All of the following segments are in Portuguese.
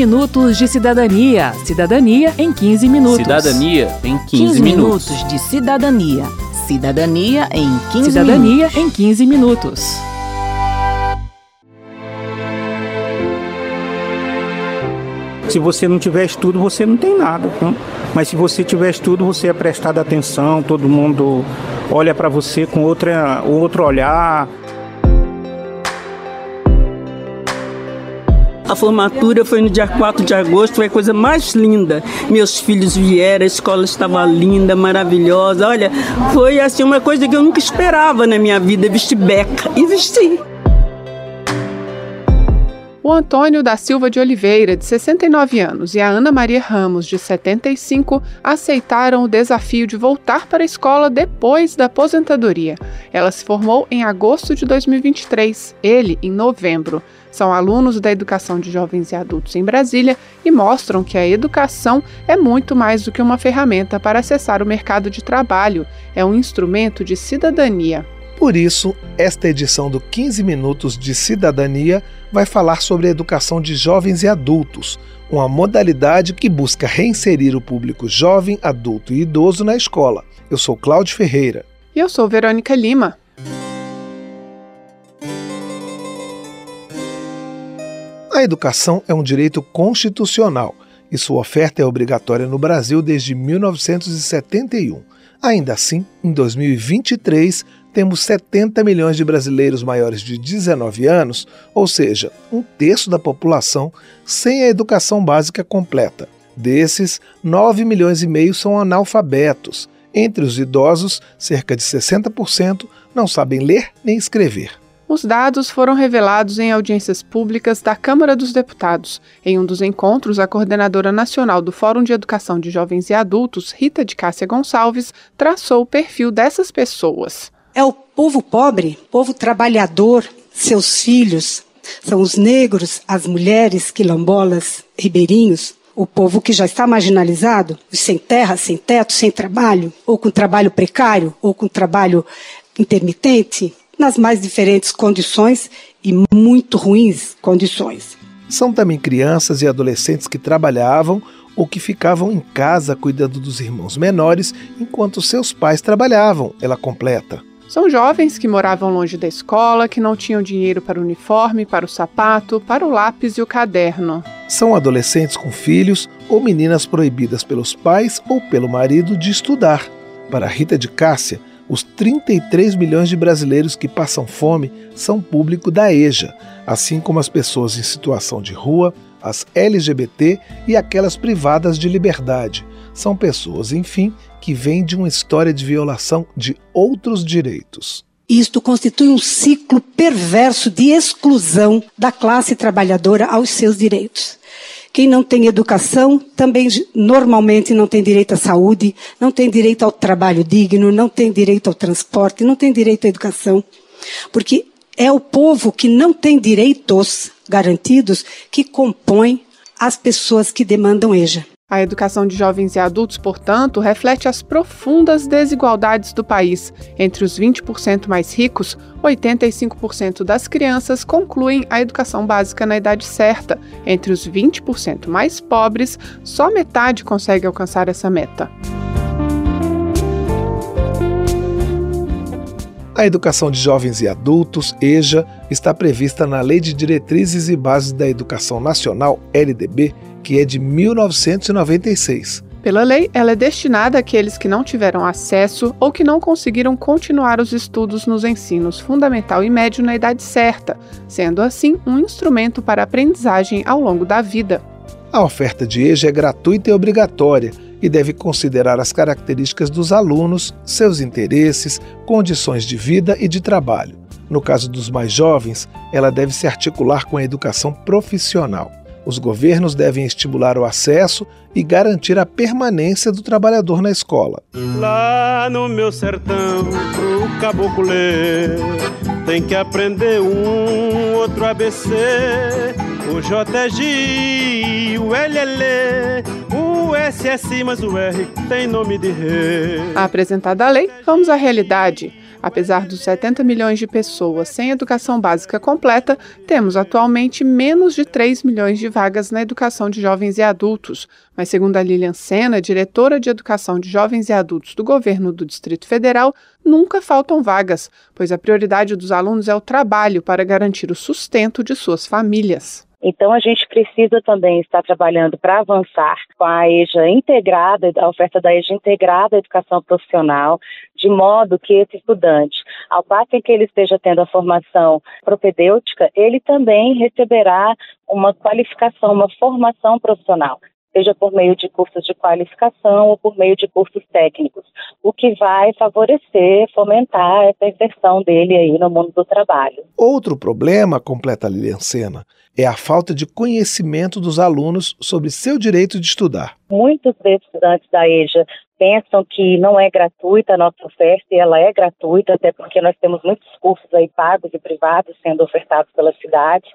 minutos de cidadania. Cidadania em 15 minutos. Cidadania em 15, 15 minutos. minutos de cidadania. Cidadania em 15 Cidadania minutos. em 15 minutos. Se você não tiver estudo, você não tem nada. né? Mas se você tiver estudo, você é prestado atenção, todo mundo olha para você com outra, outro olhar. A formatura foi no dia 4 de agosto, foi a coisa mais linda. Meus filhos vieram, a escola estava linda, maravilhosa. Olha, foi assim uma coisa que eu nunca esperava na minha vida, vestir beca. E vesti. O Antônio da Silva de Oliveira, de 69 anos, e a Ana Maria Ramos, de 75, aceitaram o desafio de voltar para a escola depois da aposentadoria. Ela se formou em agosto de 2023, ele em novembro. São alunos da educação de jovens e adultos em Brasília e mostram que a educação é muito mais do que uma ferramenta para acessar o mercado de trabalho, é um instrumento de cidadania. Por isso, esta edição do 15 Minutos de Cidadania vai falar sobre a educação de jovens e adultos, uma modalidade que busca reinserir o público jovem, adulto e idoso na escola. Eu sou Cláudio Ferreira. E eu sou Verônica Lima. A educação é um direito constitucional e sua oferta é obrigatória no Brasil desde 1971. Ainda assim, em 2023, temos 70 milhões de brasileiros maiores de 19 anos, ou seja, um terço da população, sem a educação básica completa. Desses, 9 milhões e meio são analfabetos. Entre os idosos, cerca de 60% não sabem ler nem escrever. Os dados foram revelados em audiências públicas da Câmara dos Deputados. Em um dos encontros, a coordenadora nacional do Fórum de Educação de Jovens e Adultos, Rita de Cássia Gonçalves, traçou o perfil dessas pessoas. É o povo pobre, povo trabalhador, seus filhos, são os negros, as mulheres, quilombolas, ribeirinhos, o povo que já está marginalizado, sem terra, sem teto, sem trabalho, ou com trabalho precário, ou com trabalho intermitente, nas mais diferentes condições e muito ruins condições. São também crianças e adolescentes que trabalhavam ou que ficavam em casa cuidando dos irmãos menores enquanto seus pais trabalhavam, ela completa. São jovens que moravam longe da escola, que não tinham dinheiro para o uniforme, para o sapato, para o lápis e o caderno. São adolescentes com filhos ou meninas proibidas pelos pais ou pelo marido de estudar. Para Rita de Cássia, os 33 milhões de brasileiros que passam fome são público da EJA, assim como as pessoas em situação de rua, as LGBT e aquelas privadas de liberdade. São pessoas, enfim, que vêm de uma história de violação de outros direitos. Isto constitui um ciclo perverso de exclusão da classe trabalhadora aos seus direitos. Quem não tem educação também normalmente não tem direito à saúde, não tem direito ao trabalho digno, não tem direito ao transporte, não tem direito à educação. Porque é o povo que não tem direitos garantidos que compõe as pessoas que demandam EJA. A educação de jovens e adultos, portanto, reflete as profundas desigualdades do país. Entre os 20% mais ricos, 85% das crianças concluem a educação básica na idade certa. Entre os 20% mais pobres, só metade consegue alcançar essa meta. A educação de jovens e adultos, EJA, está prevista na Lei de Diretrizes e Bases da Educação Nacional, LDB, que é de 1996. Pela lei, ela é destinada àqueles que não tiveram acesso ou que não conseguiram continuar os estudos nos ensinos fundamental e médio na idade certa, sendo assim um instrumento para aprendizagem ao longo da vida. A oferta de EJA é gratuita e obrigatória e deve considerar as características dos alunos, seus interesses, condições de vida e de trabalho. No caso dos mais jovens, ela deve se articular com a educação profissional. Os governos devem estimular o acesso e garantir a permanência do trabalhador na escola. Lá no meu sertão, pro caboclo ler, tem que aprender um outro ABC. O J é G, o L é Lê, o S é Si, mas o R tem nome de rei. Apresentada a lei, vamos à realidade. Apesar dos 70 milhões de pessoas sem educação básica completa, temos atualmente menos de 3 milhões de vagas na educação de jovens e adultos. Mas, segundo a Lilian Sena, diretora de Educação de Jovens e Adultos do governo do Distrito Federal, nunca faltam vagas, pois a prioridade dos alunos é o trabalho para garantir o sustento de suas famílias. Então, a gente precisa também estar trabalhando para avançar com a EJA integrada, a oferta da EJA integrada à educação profissional, de modo que esse estudante, ao passo em que ele esteja tendo a formação propedêutica, ele também receberá uma qualificação, uma formação profissional seja por meio de cursos de qualificação ou por meio de cursos técnicos, o que vai favorecer, fomentar essa inserção dele aí no mundo do trabalho. Outro problema, completa Lilian Sena, é a falta de conhecimento dos alunos sobre seu direito de estudar. Muitos estudantes da EJA pensam que não é gratuita a nossa oferta e ela é gratuita, até porque nós temos muitos cursos aí pagos e privados sendo ofertados pela cidade.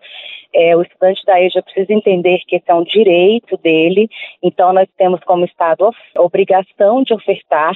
É, o estudante da EJA precisa entender que esse é um direito dele, então nós temos como Estado a obrigação de ofertar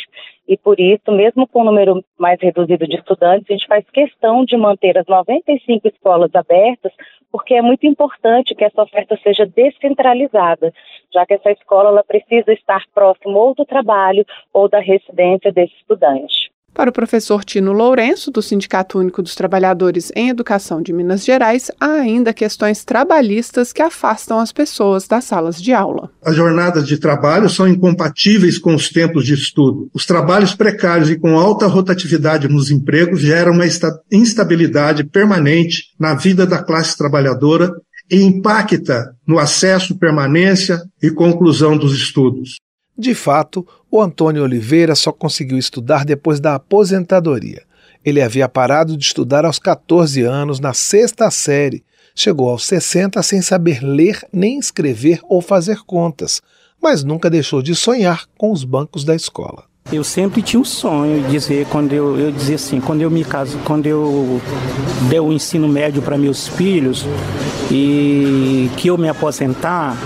e por isso, mesmo com um número mais reduzido de estudantes, a gente faz questão de manter as 95 escolas abertas, porque é muito importante que essa oferta seja descentralizada, já que essa escola ela precisa estar próximo ou do trabalho ou da residência desse estudante. Para o professor Tino Lourenço, do Sindicato Único dos Trabalhadores em Educação de Minas Gerais, há ainda questões trabalhistas que afastam as pessoas das salas de aula. As jornadas de trabalho são incompatíveis com os tempos de estudo. Os trabalhos precários e com alta rotatividade nos empregos geram uma instabilidade permanente na vida da classe trabalhadora e impacta no acesso, permanência e conclusão dos estudos. De fato, o Antônio Oliveira só conseguiu estudar depois da aposentadoria. Ele havia parado de estudar aos 14 anos, na sexta série. Chegou aos 60 sem saber ler, nem escrever ou fazer contas, mas nunca deixou de sonhar com os bancos da escola. Eu sempre tinha um sonho de dizer, quando eu, eu dizia assim, quando eu me caso, quando eu der o ensino médio para meus filhos e que eu me aposentar,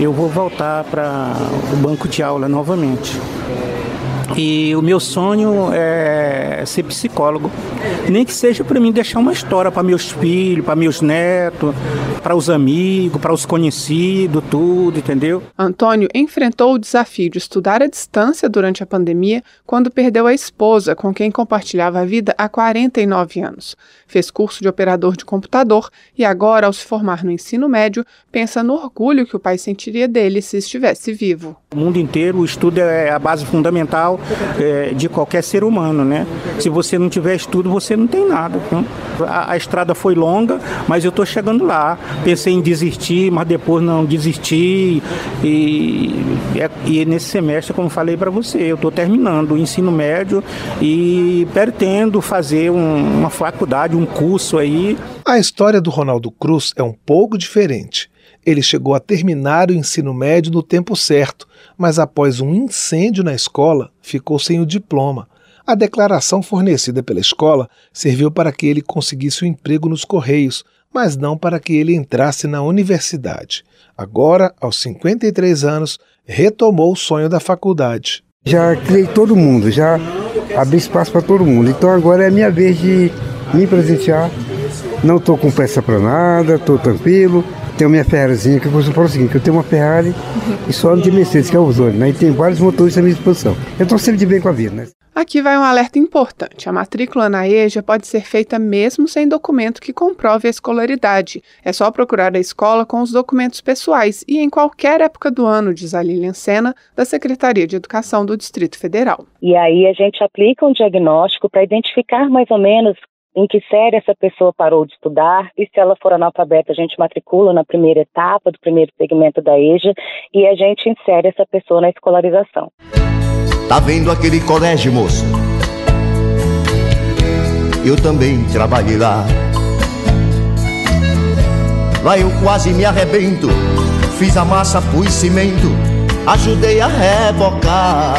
eu vou voltar para o banco de aula novamente. E o meu sonho é ser psicólogo. Nem que seja para mim deixar uma história para meus filhos, para meus netos, para os amigos, para os conhecidos, tudo, entendeu? Antônio enfrentou o desafio de estudar à distância durante a pandemia quando perdeu a esposa, com quem compartilhava a vida há 49 anos. Fez curso de operador de computador e agora, ao se formar no ensino médio, pensa no orgulho que o pai sentiria dele se estivesse vivo. O mundo inteiro, o estudo é a base fundamental é, de qualquer ser humano, né? Se você não tiver estudo, você não tem nada. Então, a, a estrada foi longa, mas eu estou chegando lá. Pensei em desistir, mas depois não desisti. E, e nesse semestre, como falei para você, eu estou terminando o ensino médio e pretendo fazer um, uma faculdade, um curso aí. A história do Ronaldo Cruz é um pouco diferente. Ele chegou a terminar o ensino médio no tempo certo, mas após um incêndio na escola, ficou sem o diploma. A declaração fornecida pela escola serviu para que ele conseguisse o um emprego nos Correios, mas não para que ele entrasse na universidade. Agora, aos 53 anos, retomou o sonho da faculdade. Já criei todo mundo, já abri espaço para todo mundo. Então agora é a minha vez de me presentear. Não estou com pressa para nada, estou tranquilo tenho minha Ferrarizinha, que eu costumo falar o seguinte, que eu tenho uma Ferrari e só ando de Mercedes, que é o Ozone, né? E tem vários motores à minha disposição. Eu estou sempre de bem com a vida, né? Aqui vai um alerta importante. A matrícula na EJA pode ser feita mesmo sem documento que comprove a escolaridade. É só procurar a escola com os documentos pessoais e em qualquer época do ano, diz a Lilian Sena, da Secretaria de Educação do Distrito Federal. E aí a gente aplica um diagnóstico para identificar mais ou menos em que série essa pessoa parou de estudar, e se ela for analfabeta, a gente matricula na primeira etapa do primeiro segmento da EJA e a gente insere essa pessoa na escolarização. Tá vendo aquele colégio, moço? Eu também trabalhei lá. Lá eu quase me arrebento, fiz a massa, pus cimento, ajudei a rebocar.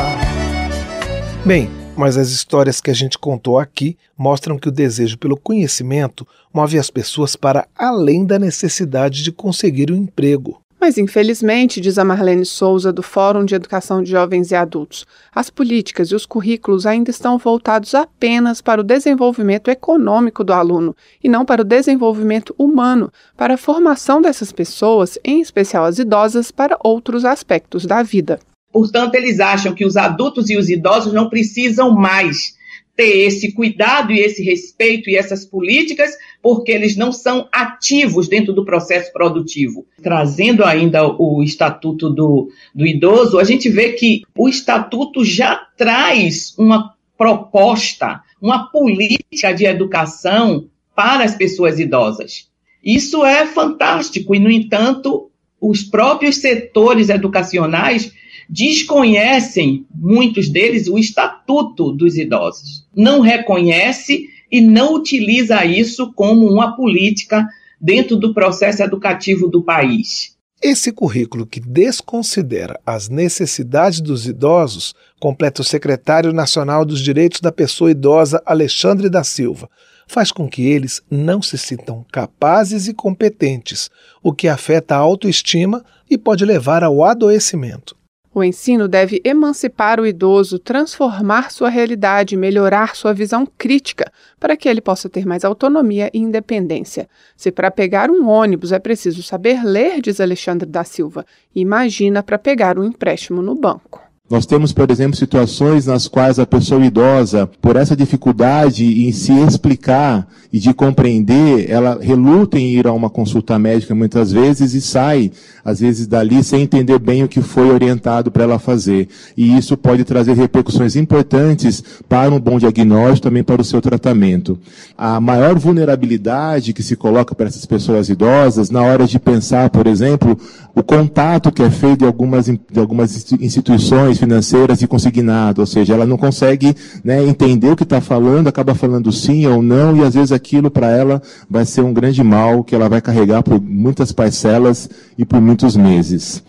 Bem, mas as histórias que a gente contou aqui mostram que o desejo pelo conhecimento move as pessoas para além da necessidade de conseguir um emprego. Mas, infelizmente, diz a Marlene Souza, do Fórum de Educação de Jovens e Adultos, as políticas e os currículos ainda estão voltados apenas para o desenvolvimento econômico do aluno e não para o desenvolvimento humano, para a formação dessas pessoas, em especial as idosas, para outros aspectos da vida. Portanto, eles acham que os adultos e os idosos não precisam mais ter esse cuidado e esse respeito e essas políticas, porque eles não são ativos dentro do processo produtivo. Trazendo ainda o Estatuto do, do Idoso, a gente vê que o Estatuto já traz uma proposta, uma política de educação para as pessoas idosas. Isso é fantástico e, no entanto, os próprios setores educacionais desconhecem, muitos deles, o estatuto dos idosos. Não reconhece e não utiliza isso como uma política dentro do processo educativo do país. Esse currículo que desconsidera as necessidades dos idosos, completa o secretário nacional dos Direitos da Pessoa Idosa, Alexandre da Silva, faz com que eles não se sintam capazes e competentes, o que afeta a autoestima e pode levar ao adoecimento. O ensino deve emancipar o idoso, transformar sua realidade, melhorar sua visão crítica, para que ele possa ter mais autonomia e independência. Se para pegar um ônibus é preciso saber ler, diz Alexandre da Silva, imagina para pegar um empréstimo no banco. Nós temos, por exemplo, situações nas quais a pessoa idosa, por essa dificuldade em se explicar e de compreender, ela reluta em ir a uma consulta médica muitas vezes e sai, às vezes, dali sem entender bem o que foi orientado para ela fazer. E isso pode trazer repercussões importantes para um bom diagnóstico, também para o seu tratamento. A maior vulnerabilidade que se coloca para essas pessoas idosas, na hora de pensar, por exemplo, o contato que é feito de algumas, de algumas instituições financeiras e consignado, ou seja, ela não consegue né, entender o que está falando, acaba falando sim ou não, e às vezes aquilo para ela vai ser um grande mal que ela vai carregar por muitas parcelas e por muitos meses.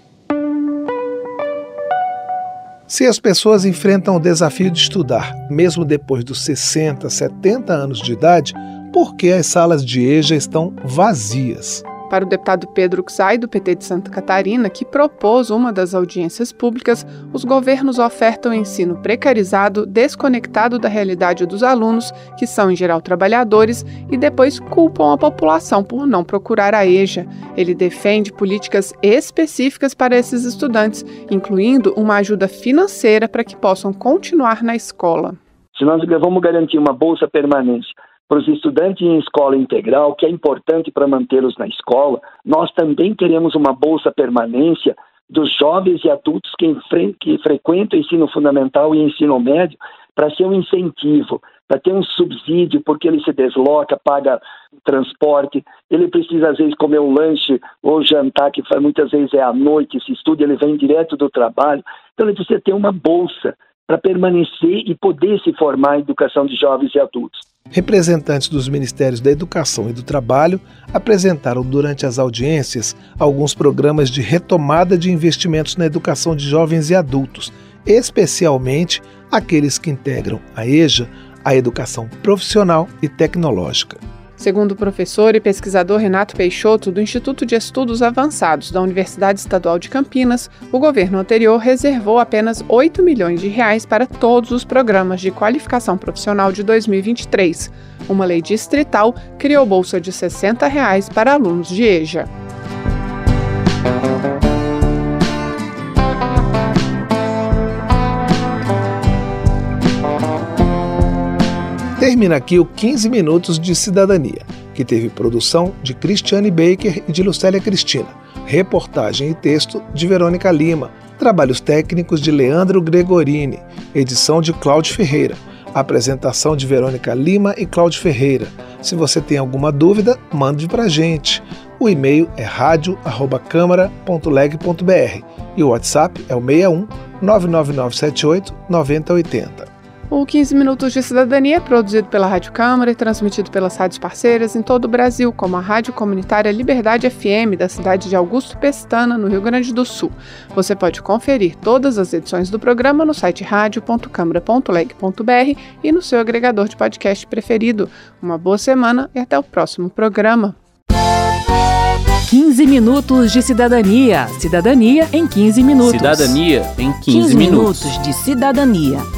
Se as pessoas enfrentam o desafio de estudar, mesmo depois dos 60, 70 anos de idade, por que as salas de EJA estão vazias? Para o deputado Pedro Xay, do PT de Santa Catarina, que propôs uma das audiências públicas, os governos ofertam ensino precarizado, desconectado da realidade dos alunos, que são em geral trabalhadores, e depois culpam a população por não procurar a EJA. Ele defende políticas específicas para esses estudantes, incluindo uma ajuda financeira para que possam continuar na escola. Se nós vamos garantir uma bolsa permanência para os estudantes em escola integral, que é importante para mantê-los na escola, nós também queremos uma bolsa permanência dos jovens e adultos que, que frequentam ensino fundamental e ensino médio para ser um incentivo, para ter um subsídio, porque ele se desloca, paga transporte, ele precisa às vezes comer um lanche ou jantar, que muitas vezes é à noite, se estuda, ele vem direto do trabalho, então ele precisa ter uma bolsa para permanecer e poder se formar em educação de jovens e adultos. Representantes dos Ministérios da Educação e do Trabalho apresentaram durante as audiências alguns programas de retomada de investimentos na educação de jovens e adultos, especialmente aqueles que integram a EJA, a educação profissional e tecnológica. Segundo o professor e pesquisador Renato Peixoto, do Instituto de Estudos Avançados da Universidade Estadual de Campinas, o governo anterior reservou apenas 8 milhões de reais para todos os programas de qualificação profissional de 2023. Uma lei distrital criou bolsa de 60 reais para alunos de EJA. Termina aqui o 15 Minutos de Cidadania, que teve produção de Cristiane Baker e de Lucélia Cristina, reportagem e texto de Verônica Lima, trabalhos técnicos de Leandro Gregorini, edição de Cláudio Ferreira, apresentação de Verônica Lima e Cláudio Ferreira. Se você tem alguma dúvida, mande para gente. O e-mail é radio@câmara.leg.br e o WhatsApp é o 61 99978 9080. O 15 Minutos de Cidadania é produzido pela Rádio Câmara e transmitido pelas rádios parceiras em todo o Brasil, como a Rádio Comunitária Liberdade FM, da cidade de Augusto Pestana, no Rio Grande do Sul. Você pode conferir todas as edições do programa no site radio.câmara.leg.br e no seu agregador de podcast preferido. Uma boa semana e até o próximo programa. 15 15 minutos de cidadania. Cidadania em 15 minutos. Cidadania em 15, 15 minutos. minutos de cidadania.